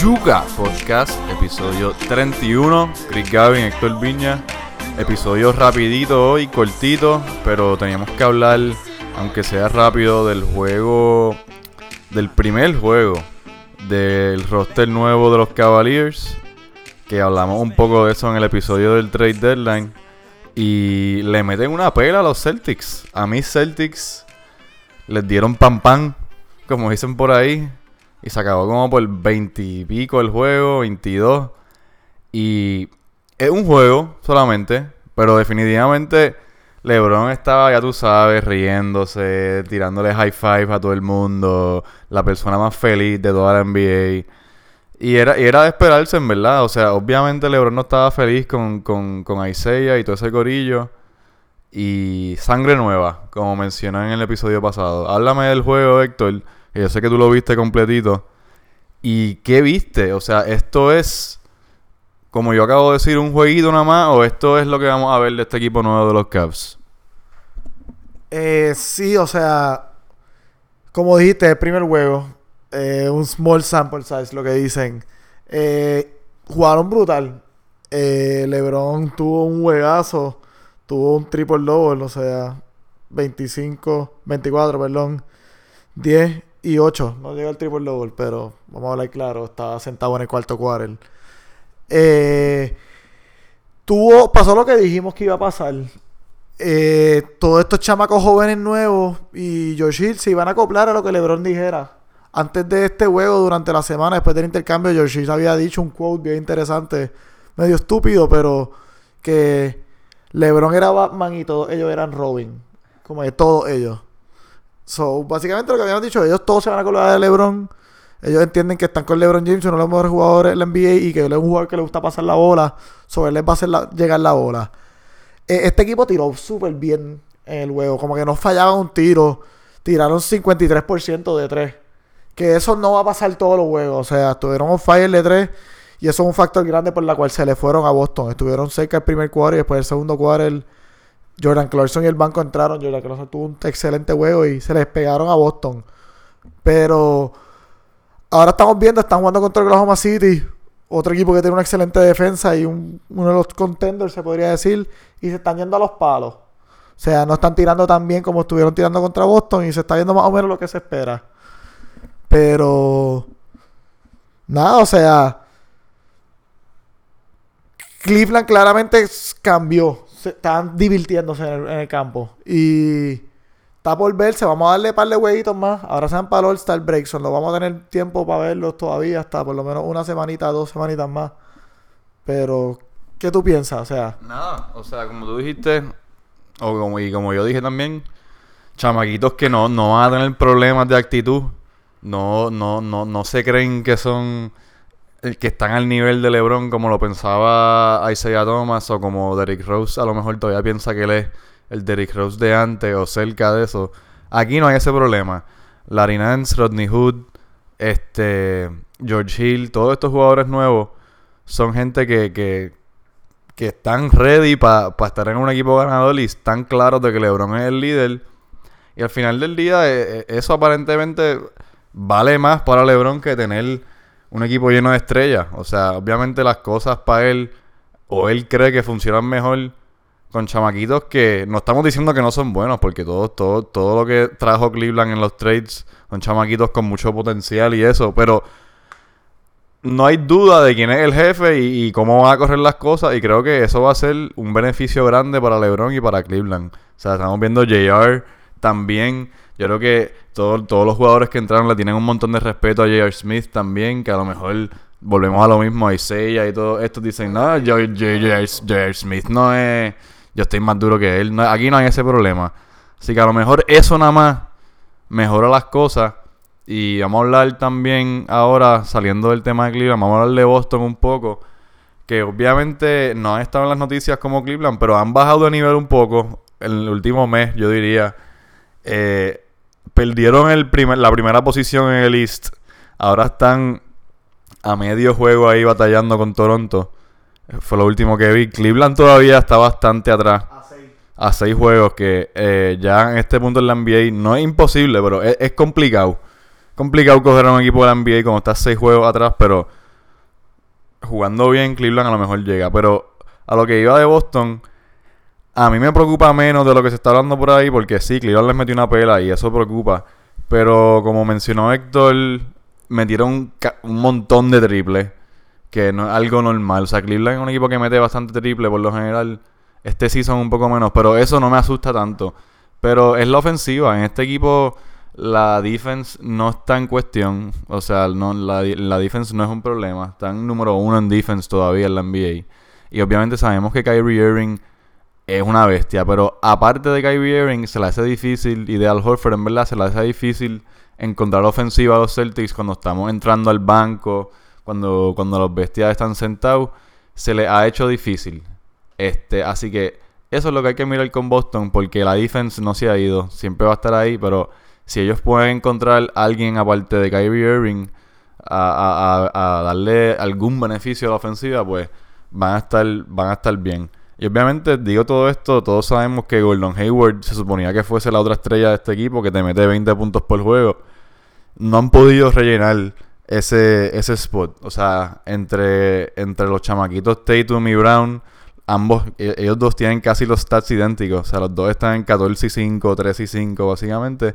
Yuga Podcast, episodio 31. Chris Gavin, Héctor Viña. Episodio rapidito hoy, cortito, pero teníamos que hablar, aunque sea rápido, del juego, del primer juego, del roster nuevo de los Cavaliers, que hablamos un poco de eso en el episodio del Trade Deadline. Y le meten una pela a los Celtics. A mí Celtics les dieron pan pan, como dicen por ahí. Y se acabó como por 20 y pico el juego, 22. Y es un juego solamente, pero definitivamente LeBron estaba, ya tú sabes, riéndose, tirándole high five a todo el mundo, la persona más feliz de toda la NBA. Y era, y era de esperarse, en verdad. O sea, obviamente LeBron no estaba feliz con, con, con Isaiah y todo ese corillo. Y sangre nueva, como mencioné en el episodio pasado. Háblame del juego, Héctor. Yo sé que tú lo viste completito. ¿Y qué viste? O sea, esto es, como yo acabo de decir, un jueguito nada más. ¿O esto es lo que vamos a ver de este equipo nuevo de los Cavs? Eh, sí, o sea, como dijiste, el primer juego, eh, un small sample size, lo que dicen. Eh, jugaron brutal. Eh, LeBron tuvo un juegazo, tuvo un triple double, o sea, 25, 24, perdón, 10 y 8. No llega al triple double, pero vamos a hablar claro, estaba sentado en el cuarto quarter. Eh, tuvo, pasó lo que dijimos que iba a pasar. Eh, todos estos chamacos jóvenes nuevos y George Hill se iban a acoplar a lo que LeBron dijera. Antes de este juego, durante la semana, después del intercambio, George Hill había dicho un quote bien interesante, medio estúpido, pero que LeBron era Batman y todos ellos eran Robin. Como de todos ellos. So, básicamente lo que habíamos dicho, ellos todos se van a acoplar de LeBron. Ellos entienden que están con LeBron James, uno de los mejores jugadores de la NBA y que él es un jugador que le gusta pasar la bola. Sobre él les va a hacer llegar la bola. Eh, este equipo tiró súper bien en el juego. Como que no fallaban un tiro. Tiraron 53% de 3. Que eso no va a pasar todos los juegos. O sea, estuvieron on fire de 3. Y eso es un factor grande por la cual se le fueron a Boston. Estuvieron cerca el primer cuadro y después el segundo cuadro Jordan Clarkson y el banco entraron. Jordan Clarkson tuvo un excelente juego y se les pegaron a Boston. Pero ahora estamos viendo, están jugando contra Oklahoma City. Otro equipo que tiene una excelente defensa y un- uno de los contenders, se podría decir. Y se están yendo a los palos. O sea, no están tirando tan bien como estuvieron tirando contra Boston. Y se está viendo más o menos lo que se espera. Pero... Nada, o sea... Cleveland claramente cambió. Se, están divirtiéndose en el, campo. Y está por verse. Vamos a darle un par de jueguitos más. Ahora se van para el All-Star Break. so No vamos a tener tiempo para verlos todavía. Hasta por lo menos una semanita, dos semanitas más. Pero, ¿qué tú piensas? O sea, Nada, o sea, como tú dijiste, o como, y como yo dije también, chamaquitos que no, no van a tener problemas de actitud, no, no, no, no se creen que son, que están al nivel de LeBron como lo pensaba Isaiah Thomas o como Derrick Rose a lo mejor todavía piensa que él es el Derrick Rose de antes o cerca de eso. Aquí no hay ese problema. Larry Nance, Rodney Hood, este, George Hill, todos estos jugadores nuevos son gente que, que, que están ready para estar en un equipo ganador y están claros de que LeBron es el líder. Y al final del día, eh, eh, eso aparentemente vale más para LeBron que tener un equipo lleno de estrellas. O sea, obviamente las cosas para él, o él cree que funcionan mejor con chamaquitos que no estamos diciendo que no son buenos, porque todo, todo, todo lo que trajo Cleveland en los trades son chamaquitos con mucho potencial y eso, pero no hay duda de quién es el jefe y, y cómo van a correr las cosas. Y creo que eso va a ser un beneficio grande para LeBron y para Cleveland. O sea, estamos viendo JR también. Yo creo que todo- todos los jugadores que entraron le tienen un montón de respeto a J.R. Smith también. Que a lo mejor volvemos a lo mismo. A Isaiah y todo estos dicen, no, J.R. Smith no es. Yo estoy más duro que él. No- aquí no hay ese problema. Así que a lo mejor eso nada más mejora las cosas. Y vamos a hablar también ahora, saliendo del tema de Cleveland, vamos a hablar de Boston un poco. Que obviamente no han estado en las noticias como Cleveland, pero han bajado de nivel un poco en el último mes, yo diría. Eh, perdieron el primer, la primera posición en el East. Ahora están a medio juego ahí batallando con Toronto. Eh, Fue lo último que vi. Cleveland todavía está bastante atrás a seis juegos que eh, ya en este punto en la NBA no es imposible, pero es, es complicado. Complicado coger a un equipo de la NBA como está seis juegos atrás, pero jugando bien, Cleveland a lo mejor llega. Pero a lo que iba de Boston, a mí me preocupa menos de lo que se está hablando por ahí, porque sí, Cleveland les metió una pela y eso preocupa. Pero como mencionó Héctor, metieron un, montón de triples, que no es algo normal. O sea, Cleveland es un equipo que mete bastante triple por lo general. Este sí son un poco menos, pero eso no me asusta tanto. Pero es la ofensiva. En este equipo la defense no está en cuestión. O sea, no, la, la defense no es un problema. Están número uno en defense todavía en la NBA. Y obviamente sabemos que Kyrie Irving es una bestia. Pero aparte de Kyrie Irving, se le hace difícil. Y de Al Horford, en verdad, se le hace difícil encontrar ofensiva a los Celtics cuando estamos entrando al banco. Cuando, cuando los bestias están sentados. Se le ha hecho difícil. Este, así que eso es lo que hay que mirar con Boston. Porque la defense no se ha ido. Siempre va a estar ahí. Pero si ellos pueden encontrar a alguien aparte de Kyrie Irving a, darle algún beneficio a la ofensiva, pues van a estar, van a estar bien. Y obviamente digo todo esto, todos sabemos que Gordon Hayward se suponía que fuese la otra estrella de este equipo, que te mete 20 puntos por juego. No han podido rellenar ese, ese spot. O sea, entre, entre los chamaquitos Tatum y Brown, ambos, e, ellos dos tienen casi los stats idénticos. O sea, los dos están en 14 y 5, 3 y 5, básicamente.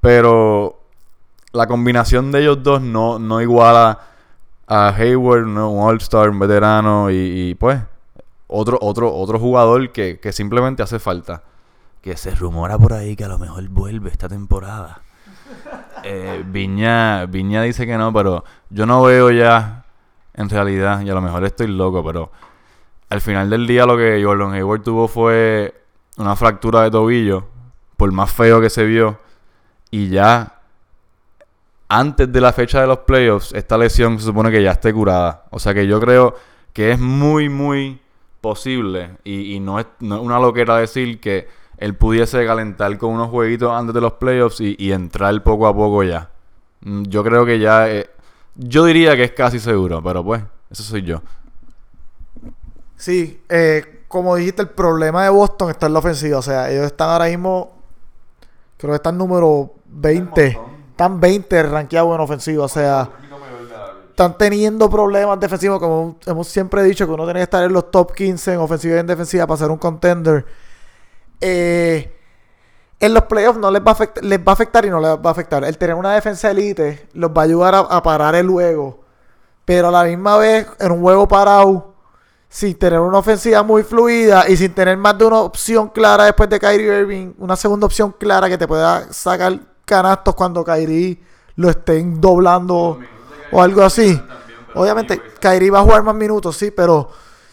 Pero la combinación de ellos dos no, no iguala a Hayward, un All-Star, un veterano y, pues otro, otro, otro jugador que, simplemente hace falta. Que se rumora por ahí que a lo mejor vuelve esta temporada. Eh, Viña, Viña dice que no, pero yo no veo ya en realidad, y a lo mejor estoy loco, pero al final del día lo que Jordan Hayward tuvo fue una fractura de tobillo, por más feo que se vio y ya antes de la fecha de los playoffs, esta lesión se supone que ya esté curada. O sea que yo creo que es muy, muy posible y, no, es, una loquera decir que él pudiese calentar con unos jueguitos antes de los playoffs y, entrar poco a poco ya. Mm, yo creo que ya... Eh, yo diría que es casi seguro, pero pues, eso soy yo. Sí, eh, como dijiste, el problema de Boston está en la ofensiva. O sea, ellos están ahora mismo Creo que están número 20. Están 20 rankeados en ofensiva. O sea, están teniendo problemas defensivos. Como hemos siempre dicho, que uno tiene que estar en los top 15 en ofensiva y en defensiva para ser un contender. Eh, en los playoffs no les va, a afectar, les va a afectar y no les va a afectar. El tener una defensa elite los va a ayudar a, a parar el juego. Pero a la misma vez, en un juego parado sin tener una ofensiva muy fluida y sin tener más de una opción clara después de Kyrie Irving, una segunda opción clara que te pueda sacar canastos cuando Kyrie lo estén doblando o algo así. Obviamente, Kyrie va a jugar más minutos, sí, pero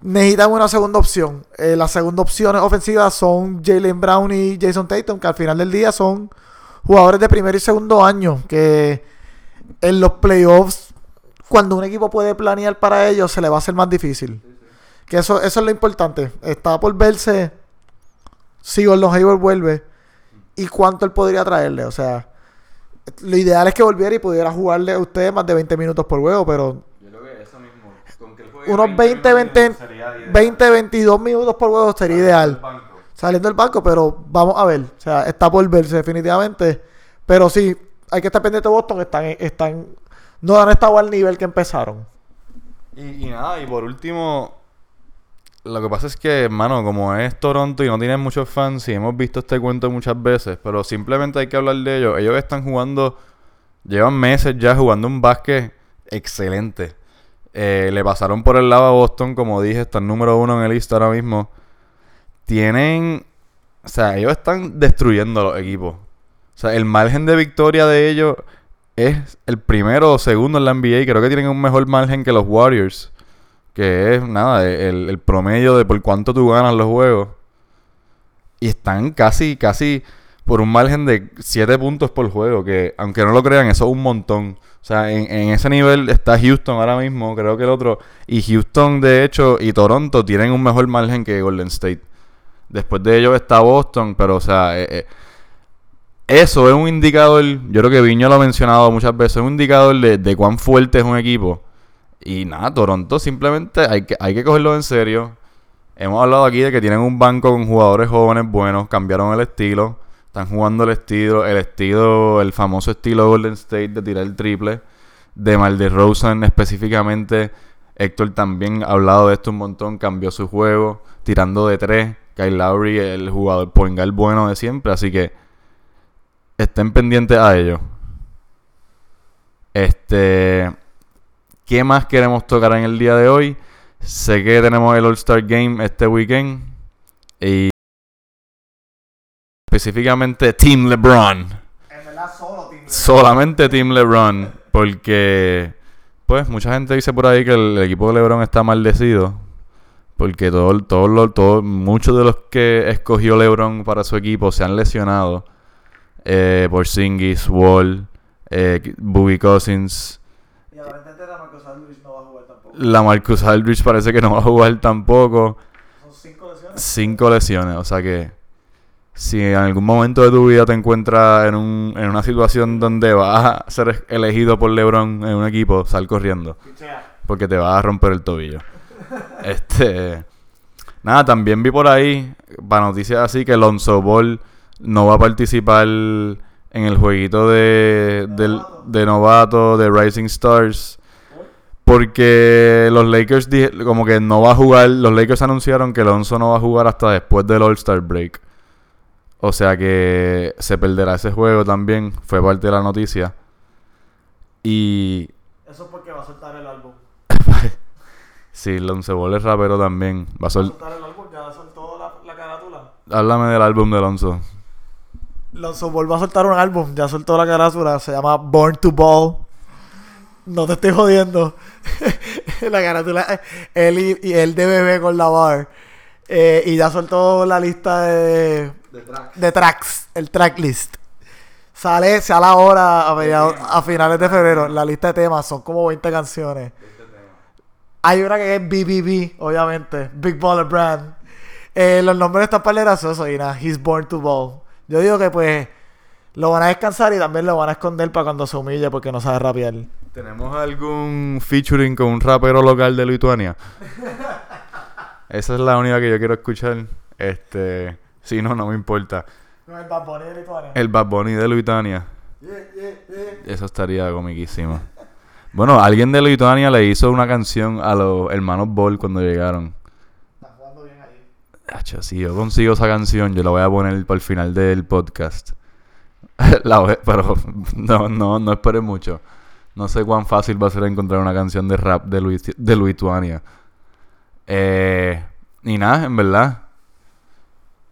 necesitan una segunda opción. Eh, las segunda opciones ofensivas son Jalen Brown y Jason Tatum, que al final del día son jugadores de primer y segundo año, que en los playoffs, cuando un equipo puede planear para ellos, se le va a hacer más difícil. Que eso, eso es lo importante. Está por verse si Gordon Hayward vuelve y cuánto él podría traerle. O sea, lo ideal es que volviera y pudiera jugarle a ustedes más de 20 minutos por juego, pero. Yo creo que eso mismo. unos 20, 20, 20, 22 minutos por juego sería ideal. Saliendo del banco, pero vamos a ver. O sea, está por verse definitivamente. Pero sí, hay que estar pendiente de Boston. Están, están, no han estado al nivel que empezaron. y nada, y por último, lo que pasa es que, hermano, como es Toronto y no tienen muchos fans, y hemos visto este cuento muchas veces, pero simplemente hay que hablar de ellos. Ellos están jugando, llevan meses ya jugando un básquet excelente. Eh, le pasaron por el lado a Boston, como dije, están número uno en el lista ahora mismo. Tienen, o sea, ellos están destruyendo los equipos. O sea, el margen de victoria de ellos es el primero o segundo en la NBA. Creo que tienen un mejor margen que los Warriors que es nada, el, promedio de por cuánto tú ganas los juegos. Y están casi, casi por un margen de 7 puntos por juego, que aunque no lo crean, eso es un montón. O sea, en, ese nivel está Houston ahora mismo, creo que el otro. Y Houston, de hecho, y Toronto tienen un mejor margen que Golden State. Después de ellos está Boston, pero o sea, eh, eh, eso es un indicador, yo creo que Viño lo ha mencionado muchas veces, es un indicador de, de cuán fuerte es un equipo. Y nada, Toronto simplemente hay que, hay que cogerlo en serio. Hemos hablado aquí de que tienen un banco con jugadores jóvenes buenos, cambiaron el estilo, están jugando el estilo, el estilo, el famoso estilo Golden State de tirar el triple, de Mal de Rosen específicamente, Héctor también ha hablado de esto un montón, cambió su juego, tirando de tres. Kyle Lowry, el jugador poingal bueno de siempre, así que estén pendientes a ello. Este, ¿qué más queremos tocar en el día de hoy? Sé que tenemos el All-Star Game este weekend y específicamente Team LeBron. En verdad, solo Team Solamente Team LeBron, porque pues mucha gente dice por ahí que el equipo de LeBron está maldecido. Porque todo, todo, lo- todo, muchos de los que escogió LeBron para su equipo se han lesionado. Eh, Porzingis, Wall, eh, Boogie Cousins. Y aparentemente la Marcos Aldridge no va a jugar tampoco. La Marcus Aldridge parece que no va a jugar tampoco. Son cinco lesiones. Cinco lesiones, o sea que si en algún momento de tu vida te encuentras en, un, en una situación donde vas a ser elegido por LeBron en un equipo, sal corriendo. Porque te vas a romper el tobillo. este. Nada, también vi por ahí, para noticias así, que Lonzo Ball no va a participar en el jueguito de, del- de novato de Rising Stars. Porque los Lakers dije- como que no va a jugar, los Lakers anunciaron que Lonzo no va a jugar hasta después del All-Star Break. O sea que se perderá ese juego también, fue parte de la noticia. Y Eso es porque va a soltar el álbum. Sí, Lonzo Ball es rapero también. Va a Va a sol- soltar el álbum, ya soltó la, la carátula. Háblame del álbum de Lonzo. Lonzo Ball va a soltar un álbum, ya soltó la carátula, se llama Born to Ball. No te estoy jodiendo. la carátula, él y, y él de bebé con la bar. Eh, y ya soltó la lista de, de tracks, el tracklist. Sale, sale ahora a, mediados- a finales de febrero. La lista de temas son como 20 canciones. Hay una que es BBB, obviamente. Big Baller Brand. Eh, los nombres están para graciosos y nada. He's born to ball. Yo digo que pues lo van a descansar y también lo van a esconder para cuando se humille porque no sabe rapear. ¿Tenemos algún featuring con un rapero local de Lituania? Esa es la única que yo quiero escuchar. Este, si no, no me importa. No, el Bad Bunny de Lituania. El Bad Bunny de Lituania. Yeah, yeah, yeah. Eso estaría comiquísimo. Bueno, alguien de Lituania le hizo una canción a los hermanos Ball cuando llegaron. Está jugando bien ahí. Hacho, si yo consigo esa canción, yo la voy a poner para el final del podcast. La voy- pero no, no, no esperé mucho. No sé cuán fácil va a ser encontrar una canción de rap de, Luis- de Lituania. Eh, y nada, en verdad.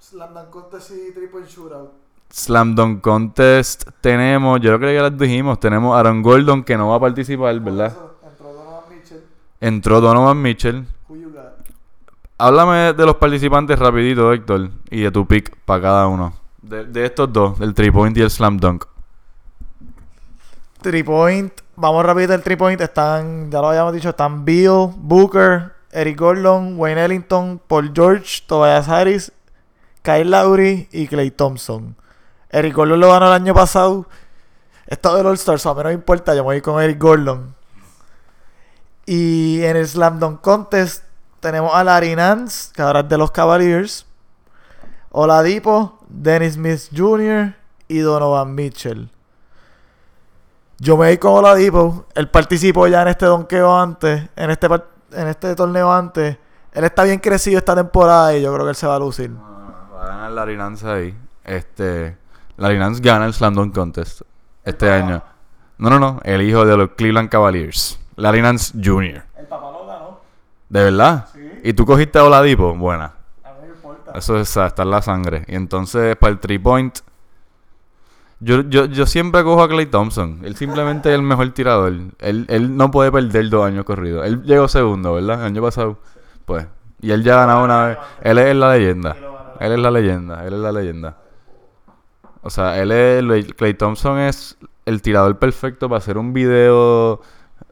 Slam Dunk Contest y Point Shootout. Slam Dunk Contest tenemos, yo creo que ya les dijimos, tenemos a Aaron Gordon que no va a participar, ¿verdad? Eso, Entró Donovan Mitchell. Entró Donovan Mitchell. Who you got? Háblame de los participantes rapidito, Héctor, y de tu pick para cada uno. De, de estos dos, el 3 point y el Slam Dunk. Three Point. Vamos rápido el Three Point. Están, ya lo habíamos dicho, están Bill, Booker, Eric Gordon, Wayne Ellington, Paul George, Tobias Harris, Kyle Lowry y Clay Thompson. Eric Gordon lo ganó el año pasado. Esto del All-Star, so a mí no me importa, yo me voy con Eric Gordon. Y en el Slam Dunk Contest tenemos a Larry Nance, que ahora es de los Cavaliers. Oladipo, Dennis Smith Jr. y Donovan Mitchell. Yo me voy con Oladipo. Él participó ya en este donqueo antes, en este, par- en este torneo antes. Él está bien crecido esta temporada y yo creo que él se va a lucir. Va a ganar Larry Nance ahí. Este, Larry Nance gana el Slam Dunk Contest este año. No, no, no. El hijo de los Cleveland Cavaliers. Larry Nance Jr. El papá lo ganó. ¿De verdad? Sí. ¿Y tú cogiste a Oladipo? Buena. A mí me importa. Eso es, ah, está en la sangre. Y entonces, para el three point, yo, yo, yo siempre cojo a Clay Thompson. Él simplemente es el mejor tirador. Él, él no puede perder dos años corridos. Él llegó segundo, ¿verdad? El año pasado. Pues. Y él ya ha ganado una vez. Él es la leyenda. Él es la leyenda. Él es la leyenda. O sea, él es. Clay Thompson es el tirador perfecto para hacer un video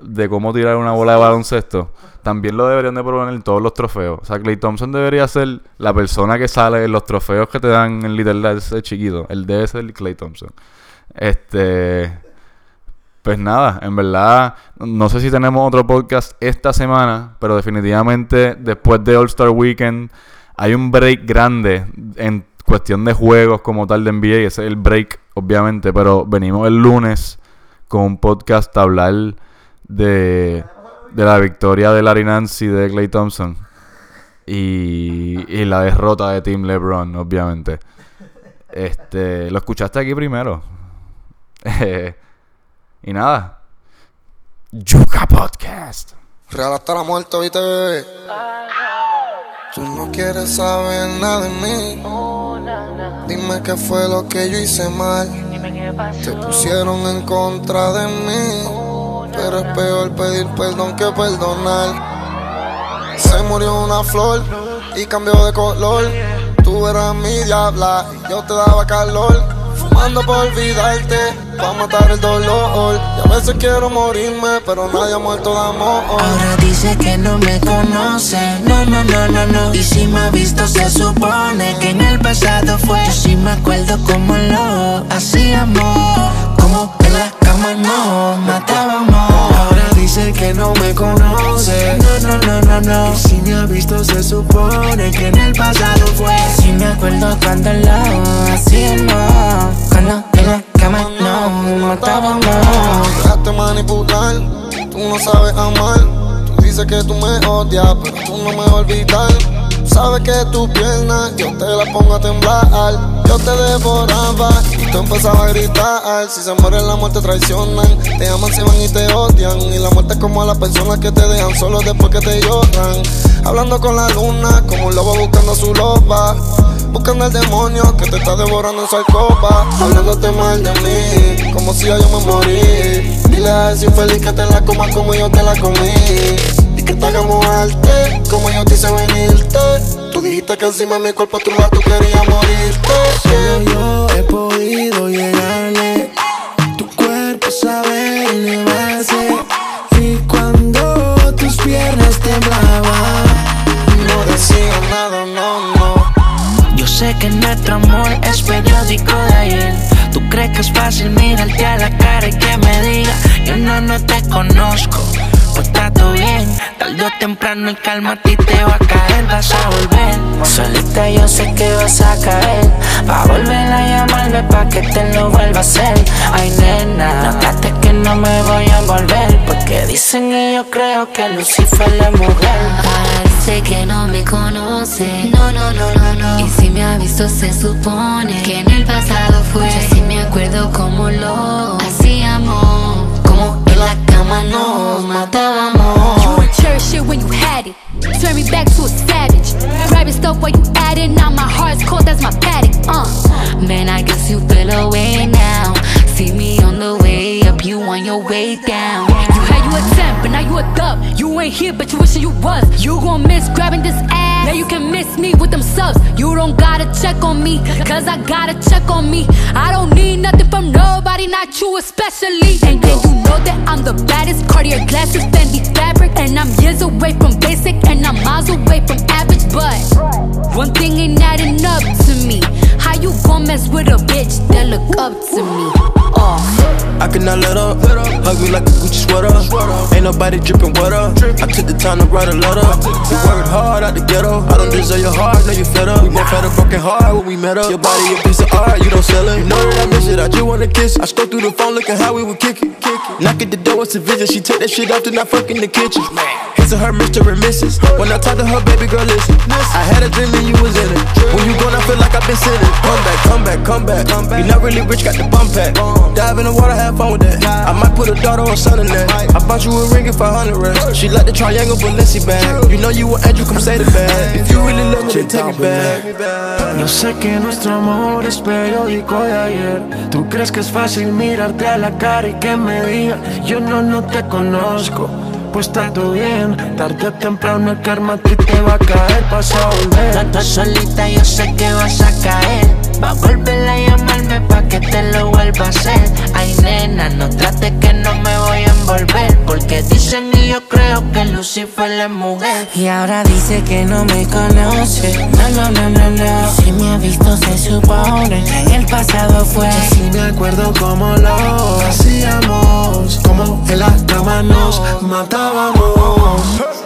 de cómo tirar una bola de baloncesto. También lo deberían de probar en todos los trofeos. O sea, Clay Thompson debería ser la persona que sale en los trofeos que te dan en Little Lights de chiquito. Él debe ser Clay Thompson. Este. Pues nada, en verdad, no sé si tenemos otro podcast esta semana, pero definitivamente después de All Star Weekend hay un break grande en cuestión de juegos como tal de NBA. Ese es el break, obviamente, pero venimos el lunes con un podcast a hablar de, de la victoria de Larry Nance y de Clay Thompson. Y, y la derrota de Team LeBron, obviamente. Este, lo escuchaste aquí primero. y nada. Yuka Podcast. Real hasta la muerte, ¿viste, bebé? Tú no quieres saber nada de mí. Dime qué fue lo que yo hice mal. Te pusieron en contra de mí. Pero es peor pedir perdón que perdonar. Se murió una flor y cambió de color. Tú eras mi diabla y yo te daba calor. Fumando por olvidarte, pa' matar el dolor. Y a veces quiero morirme, pero nadie ha muerto de amor. Ahora dice que no me conoce, no, no, no, no, no. Y si me ha visto, se supone que en el pasado fue. Yo sí me acuerdo como lo hacíamos, en la cama nos matábamos. Ahora dice que no me conoce, no, no, no, no, no. Y si me ha visto, se supone que en el pasado fue. Sí me acuerdo cuando lo hacíamos, cuando en la cama nos matábamos. Dejaste manipular, tú no sabes amar. Tú dices que tú me odias, pero tú no me vas a olvidar. Sabes que tu pierna yo te la pongo a temblar. Yo te devoraba y tú empezabas a gritar. Si se mueren, la muerte traicionan. Te aman, se van y te odian. Y la muerte es como a las personas que te dejan solo después que te lloran. Hablando con la luna, como un lobo buscando su loba. Buscando al demonio que te está devorando en su alcoba. Hablándote mal de mí, como si yo me morí. Dile a ese infeliz que te la coma como yo te la comí. Como yo te hice venirte. Tú dijiste que encima de mi cuerpo tu lado tú querías morirte. Solo yo he podido llegarle. Tu cuerpo sabe elevarse. Y cuando tus piernas temblaban, No decía nada, no, no. yo sé que nuestro amor es periódico de ayer. Tú crees que es fácil mirarte a la cara y que me diga, yo no, no te conozco. Pues está todo bien, tarde o temprano el calma a ti te va a caer, vas a volver. Solita yo sé que vas a caer, va a volver a llamarme pa' que te lo vuelva a hacer. Ay nena, notaste que no me voy a envolver, porque dicen y yo creo que Lucifer es mujer. Parece que no me conoce. No, no, no, no, no. Y si me ha visto, se supone que en el pasado fue. Yo sí me acuerdo cómo lo. Como en la cama nos matábamos. You would cherish it when you had it. Turn me back to a savage. Grabbing stuff while you at it. Now my heart's cold, that's my paddock. Uh. Man, I guess you feel away now. On your way down. You had you a 10, but now you a dub. You ain't here, but you wishing you was. You gon' miss grabbing this ass. Now you can miss me with them subs. You don't gotta check on me, cause I gotta check on me. I don't need nothing from nobody, not you especially. And then you know that I'm the baddest. Cartier glasses, Fendi fabric. And I'm years away from basic, and I'm miles away from average. But one thing ain't adding up to me. You gon' mess with a bitch that look up to me? Oh. I cannot let up. Hug me like a Gucci sweater. Ain't nobody dripping water. I took the time to write a letter. We worked hard out the ghetto. I don't deserve your heart, know you fed up. We both had a broken heart when we met up. Your body a piece of art, you don't sell it. You know it, kiss. I scroll through the phone looking how we would kick it. Knock at the door, it's a visit. She take that shit off, then I fuck in the kitchen. Hits her Mr. and Mrs. When I talk to her, baby girl, listen. I had a dream and you was in it. When you gone, I feel like I've been sinning. Come back, come back, come back. You not really rich, got the bump pack. Dive in the water, have fun with that. I might put a daughter or son in that. I bought you a ring for 100 racks. She like the triangle but Balenci bag. You know you an angel, come say the bag. If you really love me, then take me back. Yo sé que nuestro amor es periódico de ayer. Tú que es fácil mirarte a la cara y que me diga, yo no, no te conozco. Pues está todo bien, tarde o temprano el karma a ti te va a caer, vas a volver. Estás solita, yo sé que vas a caer. Va a volver a llamarme pa' que te lo vuelva a hacer. Ay, nena, no trate que no me voy a envolver. Porque dicen y yo creo que Lucifer es mujer. Y ahora dice que no me conoce. No, no, no, no, no. Si me ha visto, se supone que en el pasado fue. Yo sí me acuerdo cómo lo hacíamos. Como en la cama nos matábamos.